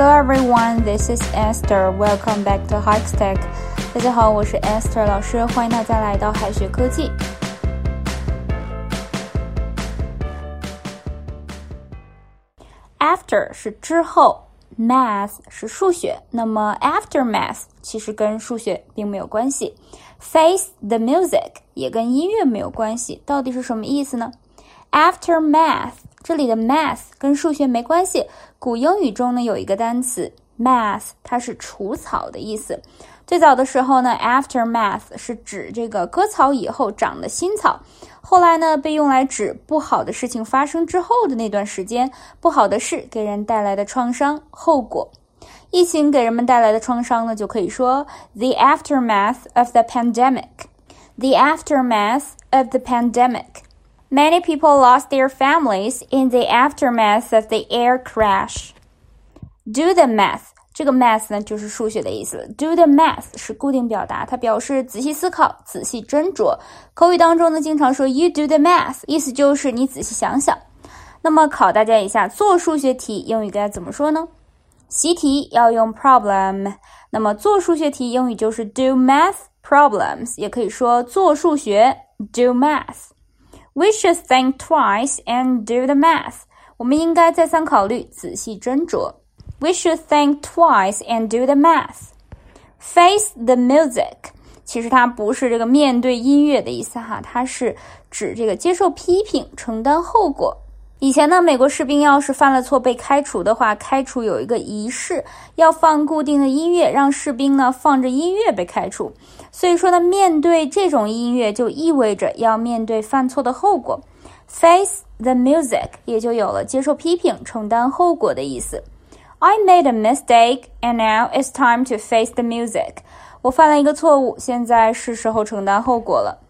Hello everyone, this is Esther. Welcome back to High Stack. 大家好，我是 Esther 老师，欢迎大家来到海学科技。After 是之后，math 是数学，那么 after math 其实跟数学并没有关系。Face the music 也跟音乐没有关系，到底是什么意思呢？After math 这里的 math 跟数学没关系。古英语中呢有一个单词 math，它是除草的意思。最早的时候呢，aftermath 是指这个割草以后长的新草。后来呢，被用来指不好的事情发生之后的那段时间，不好的事给人带来的创伤、后果。疫情给人们带来的创伤呢，就可以说 the aftermath of the pandemic，the aftermath of the pandemic。Many people lost their families in the aftermath of the air crash. Do the math。这个 math 呢，就是数学的意思。Do the math 是固定表达，它表示仔细思考、仔细斟酌。口语当中呢，经常说 You do the math，意思就是你仔细想想。那么考大家一下，做数学题英语该怎么说呢？习题要用 problem，那么做数学题英语就是 do math problems，也可以说做数学 do math。We should think twice and do the math。我们应该再三考虑，仔细斟酌。We should think twice and do the math. Face the music。其实它不是这个面对音乐的意思哈，它是指这个接受批评，承担后果。以前呢，美国士兵要是犯了错被开除的话，开除有一个仪式，要放固定的音乐，让士兵呢放着音乐被开除。所以说呢，面对这种音乐就意味着要面对犯错的后果，face the music 也就有了接受批评、承担后果的意思。I made a mistake and now it's time to face the music。我犯了一个错误，现在是时候承担后果了。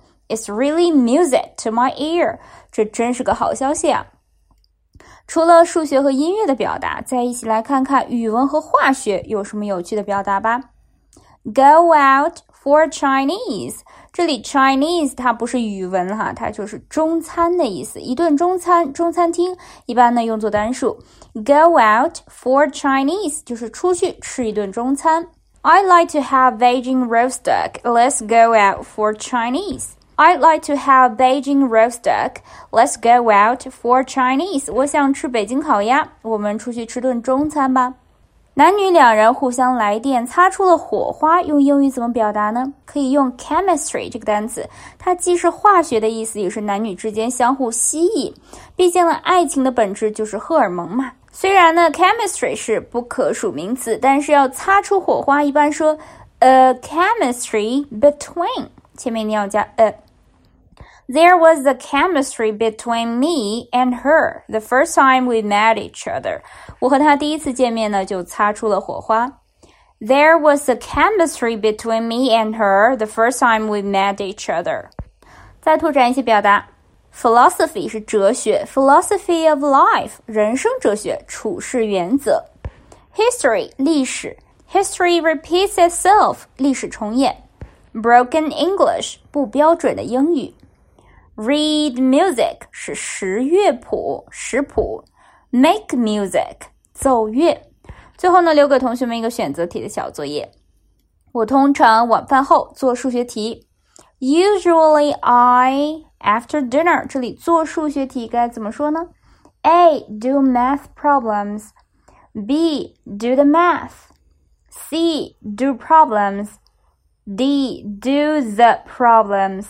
It's really music to my ear。这真是个好消息啊！除了数学和音乐的表达，再一起来看看语文和化学有什么有趣的表达吧。Go out for Chinese。这里 Chinese 它不是语文哈，它就是中餐的意思，一顿中餐，中餐厅一般呢用作单数。Go out for Chinese 就是出去吃一顿中餐。I like to have Beijing roast duck. Let's go out for Chinese. I'd like to have Beijing roast duck. Let's go out for Chinese. 我想吃北京烤鸭，我们出去吃顿中餐吧。男女两人互相来电，擦出了火花，用英语怎么表达呢？可以用 chemistry 这个单词，它既是化学的意思，也是男女之间相互吸引。毕竟呢，爱情的本质就是荷尔蒙嘛。虽然呢，chemistry 是不可数名词，但是要擦出火花，一般说 a chemistry between，前面你要加 a。there was the chemistry between me and her the first time we met each other. There was the chemistry between me and her the first time we met each other. other。再拓展一些表达，philosophy philosophy of life 人生哲学、处世原则，history history repeats itself 历史重演，broken English 不标准的英语。Read music 是识乐谱、识谱；make music 奏乐。最后呢，留给同学们一个选择题的小作业。我通常晚饭后做数学题。Usually I after dinner。这里做数学题该怎么说呢？A. Do math problems. B. Do the math. C. Do problems. D. Do the problems.